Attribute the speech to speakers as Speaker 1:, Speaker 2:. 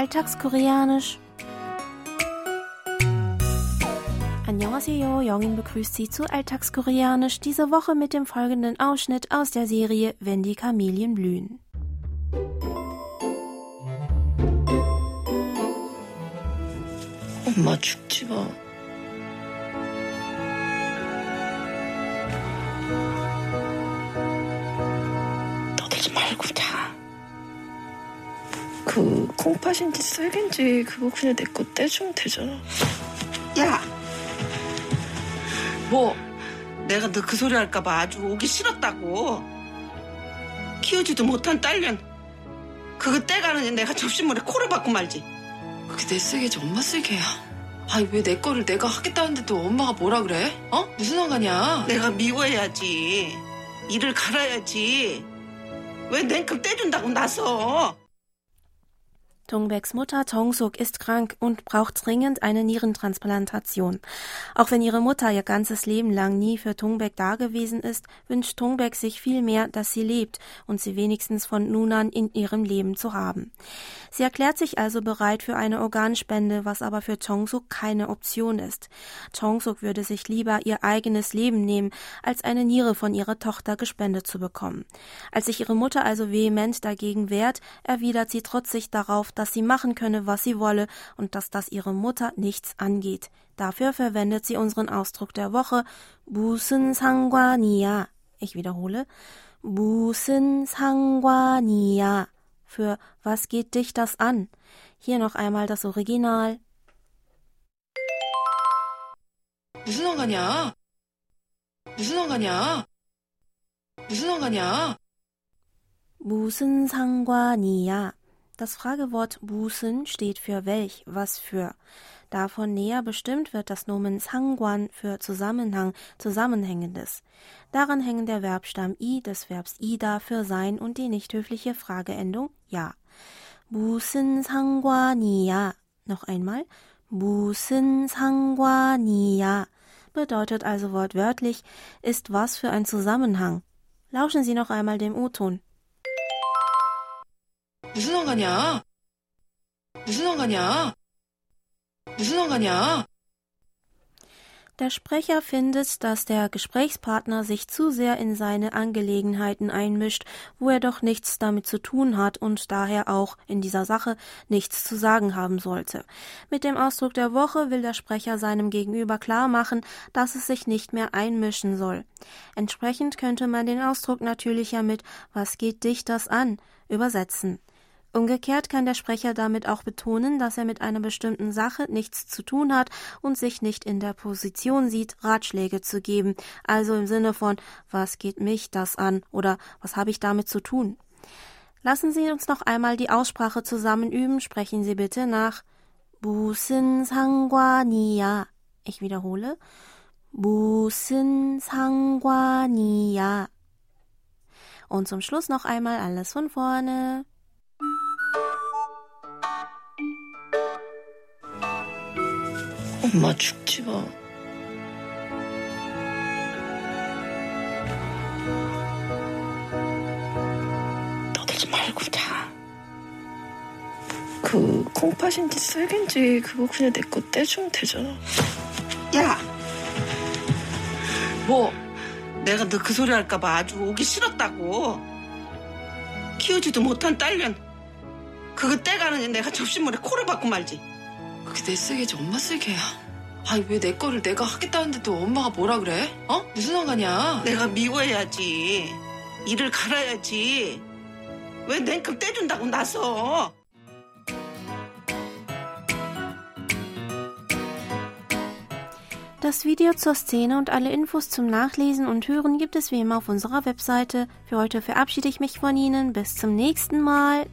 Speaker 1: Alltagskoreanisch. Annyeonghaseyo, Jongin begrüßt Sie zu Alltagskoreanisch, diese Woche mit dem folgenden Ausschnitt aus der Serie Wenn die Kamelien blühen.
Speaker 2: 엄마 죽지 마. 그 콩팥인지 쌀인지 그거 그냥 내 거 떼주면 되잖아.
Speaker 3: 야,
Speaker 2: 뭐?
Speaker 3: 내가 너 그 소리 할까봐 아주 오기 싫었다고. 키우지도 못한 딸년. 그거 떼가는 내가 접시물에 코를 박고 말지.
Speaker 2: 그게 내 쓰개지 엄마 쓰개야. 아니 왜 내 거를 내가 하겠다는데도 엄마가 뭐라 그래? 어? 무슨 상관이야?
Speaker 3: 내가 미워해야지. 이를 갈아야지. 왜 냉큼 떼준다고 나서.
Speaker 1: Dongbeks Mutter Tongsuk ist krank und braucht dringend eine Nierentransplantation. Auch wenn ihre Mutter ihr ganzes Leben lang nie für Tongbek dagewesen ist, wünscht Tongbek sich vielmehr, dass sie lebt und sie wenigstens von nun an in ihrem Leben zu haben. Sie erklärt sich also bereit für eine Organspende, was aber für Chongsuk keine Option ist. Chongsuk würde sich lieber ihr eigenes Leben nehmen, als eine Niere von ihrer Tochter gespendet zu bekommen. Als sich ihre Mutter also vehement dagegen wehrt, erwidert sie trotzig darauf, dass sie machen könne, was sie wolle und dass das ihre Mutter nichts angeht. Dafür verwendet sie unseren Ausdruck der Woche Busen Sangwania. Ich wiederhole Busen Sangwania für was geht dich das an? Hier noch einmal das Original.
Speaker 2: 무슨 상관이야? 무슨 상관이야? 무슨 상관이야?
Speaker 1: 무슨 상관이야? Das Fragewort Busen steht für welch, was für. Davon näher bestimmt wird das Nomen Sangwan für Zusammenhang, Zusammenhängendes. Daran hängen der Verbstamm i des Verbs ida für sein und die nicht höfliche Frageendung ja. 무슨 상관이야? Noch einmal. 무슨 상관이야? Bedeutet also wortwörtlich, ist was für ein Zusammenhang. Lauschen Sie noch einmal dem O-Ton.
Speaker 2: 무슨 상관이야? 무슨 상관이야? 무슨 상관이야?
Speaker 1: Der Sprecher findet, dass der Gesprächspartner sich zu sehr in seine Angelegenheiten einmischt, wo er doch nichts damit zu tun hat und daher auch in dieser Sache nichts zu sagen haben sollte. Mit dem Ausdruck der Woche will der Sprecher seinem Gegenüber klar machen, dass es sich nicht mehr einmischen soll. Entsprechend könnte man den Ausdruck natürlich ja mit Was geht dich das an? übersetzen. Umgekehrt kann der Sprecher damit auch betonen, dass er mit einer bestimmten Sache nichts zu tun hat und sich nicht in der Position sieht, Ratschläge zu geben, also im Sinne von was geht mich das an oder was habe ich damit zu tun. Lassen Sie uns noch einmal die Aussprache zusammen üben, sprechen Sie bitte nach Busin Sangwania. Ich wiederhole Busin Sangwania. Und zum Schluss noch einmal alles von vorne.
Speaker 2: 엄마 죽지 마. 떠들지 말고 자. 그 콩팥인지 쌀인지 그거 그냥 내 거 떼주면 되잖아.
Speaker 3: 야,
Speaker 2: 뭐?
Speaker 3: 내가 너 그 소리 할까봐 아주 오기 싫었다고. 키우지도 못한 딸년. 그거 떼가는 내가 접시물에 코를 박고 말지.
Speaker 2: 그게 내 쓰개지 엄마 쓰개야. 아니 왜 내 거를 내가 하겠다는데도 엄마가 뭐라 그래? 어? 무슨 상관이야?
Speaker 3: 내가 미워해야지. 이를 갈아야지. 왜 냉큼 떼준다고 나서.
Speaker 1: Das Video zur Szene und alle Infos zum Nachlesen und Hören gibt es wie immer auf unserer Webseite. Für heute verabschiede ich mich von Ihnen. Bis zum nächsten Mal.